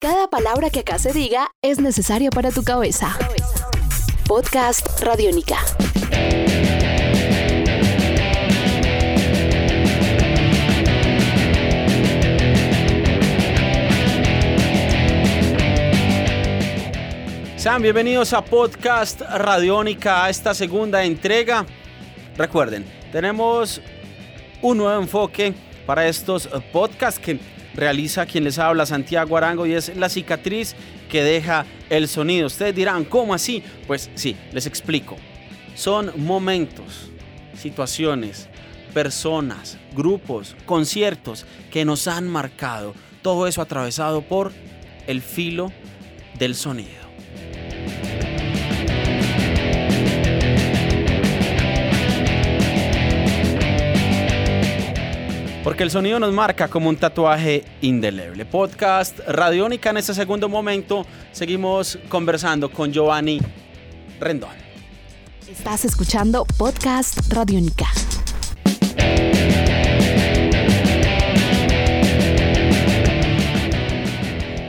Cada palabra que acá se diga es necesaria para tu cabeza. Podcast Radiónica. Sean bienvenidos a Podcast Radiónica, a esta segunda entrega. Recuerden, tenemos un nuevo enfoque para estos podcasts que realiza quien les habla, Santiago Arango, y es la cicatriz que deja el sonido. Ustedes dirán, ¿cómo así? Pues sí, les explico. Son momentos, situaciones, personas, grupos, conciertos que nos han marcado. Todo eso atravesado por el filo del sonido. Porque el sonido nos marca como un tatuaje indeleble. Podcast Radiónica en este segundo momento. Seguimos conversando con Giovanni Rendón. Estás escuchando Podcast Radiónica.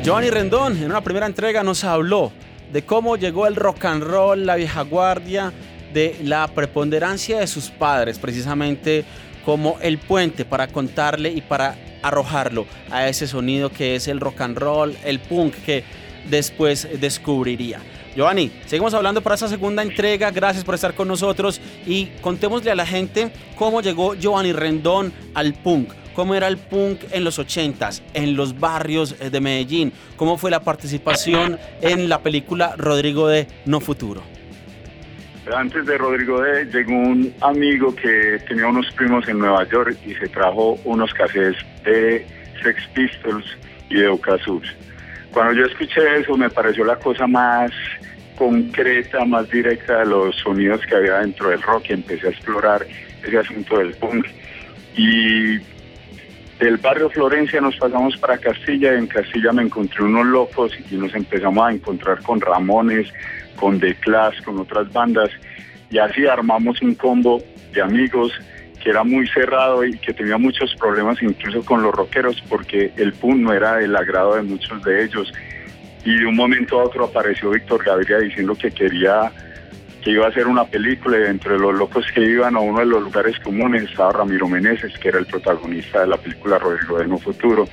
Giovanni Rendón en una primera entrega nos habló de cómo llegó el rock and roll, la vieja guardia, de la preponderancia de sus padres, precisamente como el puente para contarle y para arrojarlo a ese sonido que es el rock and roll, el punk que después descubriría. Giovanni, seguimos hablando para esta segunda entrega. Gracias por estar con nosotros y contémosle a la gente cómo llegó Giovanni Rendón al punk. ¿Cómo era el punk en los 80s, en los barrios de Medellín? ¿Cómo fue la participación en la película Rodrigo de No Futuro? Antes de Rodrigo D llegó un amigo que tenía unos primos en Nueva York y se trajo unos cassettes de Sex Pistols y de Ocasur. Cuando yo escuché eso me pareció la cosa más concreta, más directa de los sonidos que había dentro del rock y empecé a explorar ese asunto del punk. Y del barrio Florencia nos pasamos para Castilla y en Castilla me encontré unos locos y nos empezamos a encontrar con Ramones, con The Clash, con otras bandas y así armamos un combo de amigos que era muy cerrado y que tenía muchos problemas incluso con los rockeros porque el punk no era del agrado de muchos de ellos. Y de un momento a otro apareció Víctor Gaviria diciendo que quería que iba a hacer una película y entre los locos que iban a uno de los lugares comunes estaba Ramiro Meneses que era el protagonista de la película Rodrigo de No Futuro.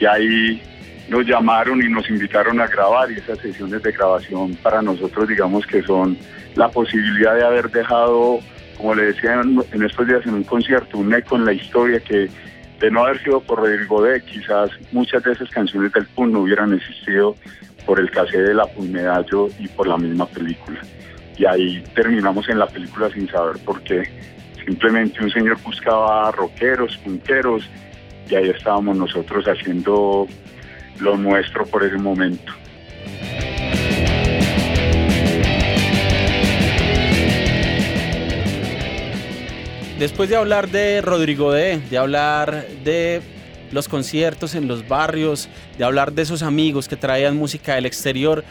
Y ahí nos llamaron y nos invitaron a grabar y esas sesiones de grabación para nosotros digamos que son la posibilidad de haber dejado, como le decía en estos días en un concierto, un eco en la historia que de no haber sido por Rodrigo D, quizás muchas de esas canciones del PUN no hubieran existido por el cassette de la Medallo y por la misma película. Y ahí terminamos en la película sin saber por qué. Simplemente un señor buscaba rockeros, punteros, y ahí estábamos nosotros haciendo lo nuestro por ese momento. Después de hablar de Rodrigo D, de hablar de los conciertos en los barrios, de hablar de esos amigos que traían música del exterior,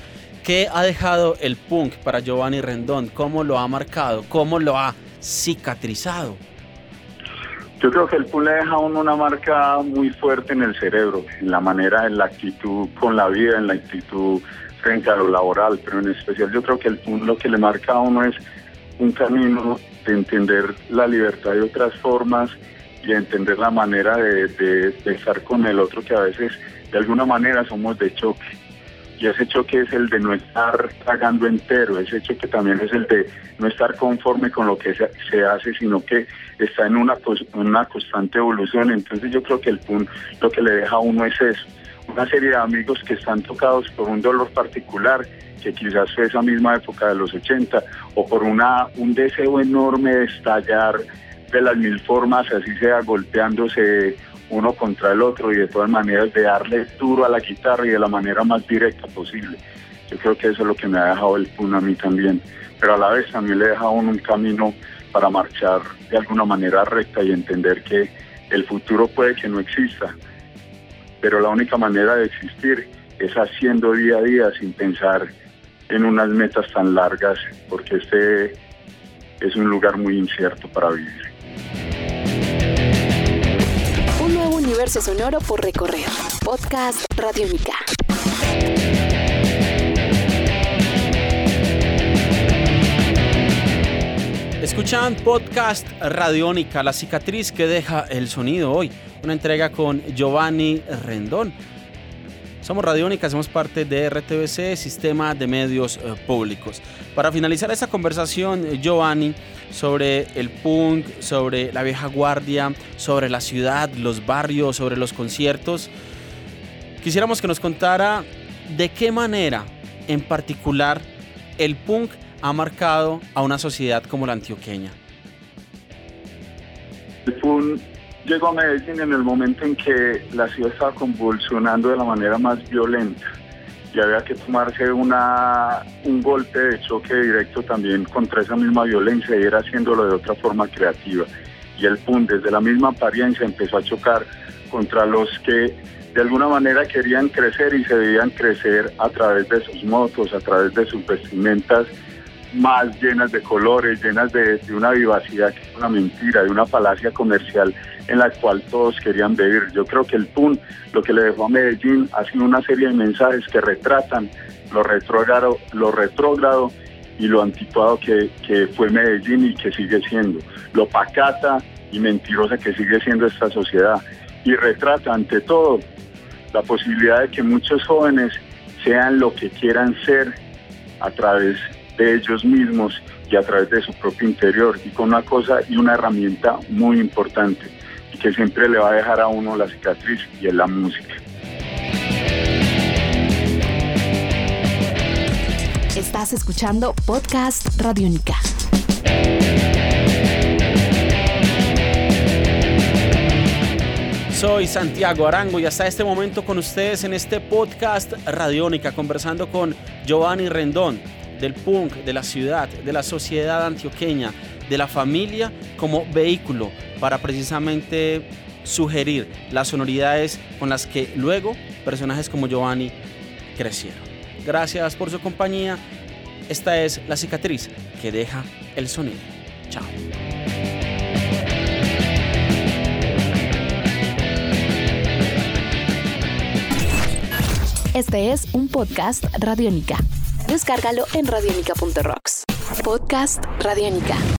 ¿qué ha dejado el punk para Giovanni Rendón? ¿Cómo lo ha marcado? ¿Cómo lo ha cicatrizado? Yo creo que el punk le deja a uno una marca muy fuerte en el cerebro, en la manera, en la actitud con la vida, en la actitud frente a lo laboral, pero en especial yo creo que el punk lo que le marca a uno es un camino de entender la libertad de otras formas y entender la manera de, de, estar con el otro que a veces de alguna manera somos de choque. Y ese choque es el de no estar tragando entero, ese choque también es el de no estar conforme con lo que se, hace, sino que está en una, una constante evolución. Entonces yo creo que el punto, lo que le deja a uno es eso, una serie de amigos que están tocados por un dolor particular, que quizás fue esa misma época de los 80, o por una, un deseo enorme de estallar de las mil formas, así sea golpeándose uno contra el otro y de todas maneras de darle duro a la guitarra y de la manera más directa posible. Yo creo que eso es lo que me ha dejado el Pun a mí también, pero a la vez también le deja a uno un camino para marchar de alguna manera recta y entender que el futuro puede que no exista, pero la única manera de existir es haciendo día a día sin pensar en unas metas tan largas, porque este es un lugar muy incierto para vivir. Universo sonoro por recorrer. Podcast Radiónica. Escuchan podcast Radiónica, la cicatriz que deja el sonido hoy. Una entrega con Giovanni Rendón. Somos Radiónica, somos parte de RTBC, Sistema de Medios eh, Públicos. Para finalizar esta conversación, Giovanni, sobre el punk, sobre la vieja guardia, sobre la ciudad, los barrios, sobre los conciertos, quisiéramos que nos contara de qué manera en particular el punk ha marcado a una sociedad como la antioqueña? El PUN llegó a Medellín en el momento en que la ciudad estaba convulsionando de la manera más violenta y había que tomarse un golpe de choque directo también contra esa misma violencia y era haciéndolo de otra forma creativa. Y el PUN desde la misma apariencia empezó a chocar contra los que de alguna manera querían crecer y se debían crecer a través de sus motos, a través de sus vestimentas más llenas de colores, llenas de, una vivacidad que es una mentira, de una falacia comercial en la cual todos querían vivir. Yo creo que el PUN lo que le dejó a Medellín ha sido una serie de mensajes que retratan lo retrógrado, lo retrógrado y lo anticuado que, que fue Medellín y que sigue siendo, lo pacata y mentirosa que sigue siendo esta sociedad. Y retrata ante todo la posibilidad de que muchos jóvenes sean lo que quieran ser a través de ellos mismos y a través de su propio interior y con una cosa y una herramienta muy importante que siempre le va a dejar a uno la cicatriz y es la música. Estás escuchando Podcast Radiónica. Soy Santiago Arango y hasta este momento con ustedes en este podcast Radiónica conversando con Giovanni Rendón del punk, de la ciudad, de la sociedad antioqueña, de la familia como vehículo para precisamente sugerir las sonoridades con las que luego personajes como Giovanni crecieron. Gracias por su compañía. Esta es la cicatriz que deja el sonido. Chao. Este es un podcast Radiónica. Descárgalo en radionica.rocks. Podcast Radiónica.